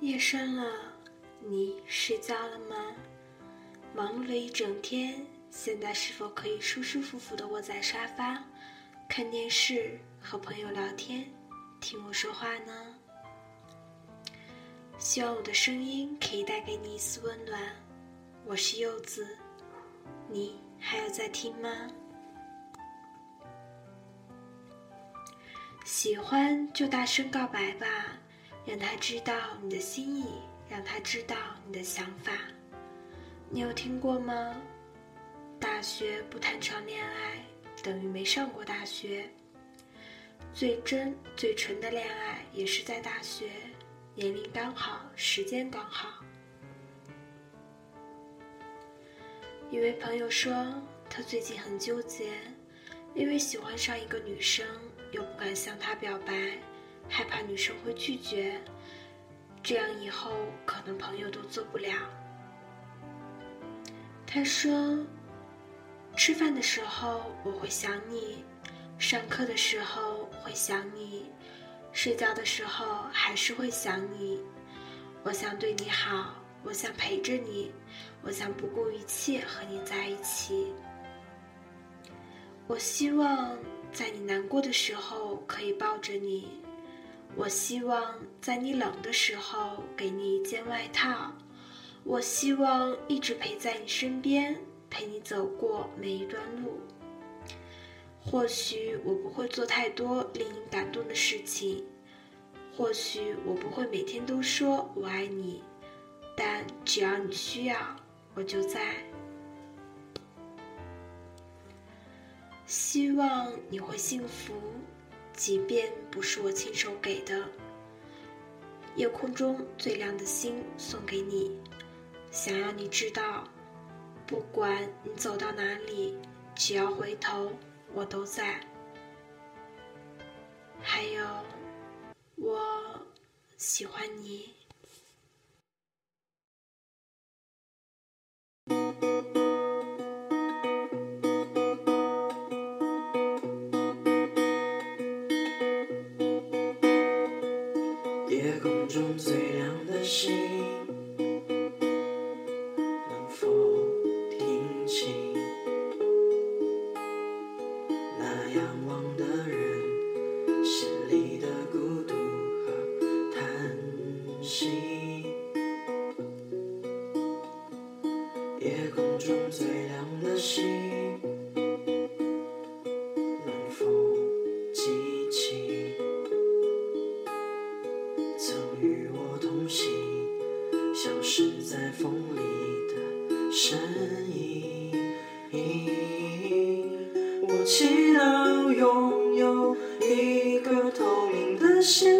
夜深了，你睡觉了吗？忙碌了一整天，现在是否可以舒舒服服的窝在沙发，看电视，和朋友聊天，听我说话呢？希望我的声音可以带给你一丝温暖。我是柚子，你还有在听吗？喜欢就大声告白吧。让他知道你的心意，让他知道你的想法。你有听过吗？大学不谈场恋爱，等于没上过大学。最真最纯的恋爱也是在大学，年龄刚好，时间刚好。一位朋友说，他最近很纠结，因为喜欢上一个女生，又不敢向她表白。害怕女生会拒绝，这样以后可能朋友都做不了。他说：“吃饭的时候我会想你，上课的时候会想你，睡觉的时候还是会想你。我想对你好，我想陪着你，我想不顾一切和你在一起。我希望在你难过的时候可以抱着你。”我希望在你冷的时候给你一件外套，我希望一直陪在你身边，陪你走过每一段路。或许我不会做太多令你感动的事情，或许我不会每天都说我爱你，但只要你需要，我就在。希望你会幸福。即便不是我亲手给的，夜空中最亮的星送给你，想要你知道，不管你走到哪里，只要回头，我都在。还有，我喜欢你。星夜空中最亮的星能否记起曾与我同行消失在风里的身影。我祈祷拥有一颗透明的心。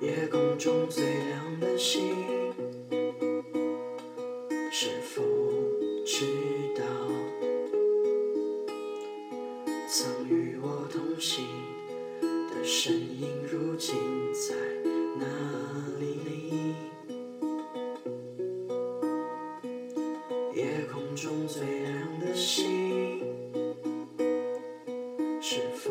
夜空中最亮的星，是否知道？曾与我同行的身影，如今在哪里？夜空中最亮的星，是否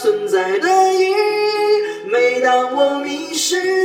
存在的意义。每当我迷失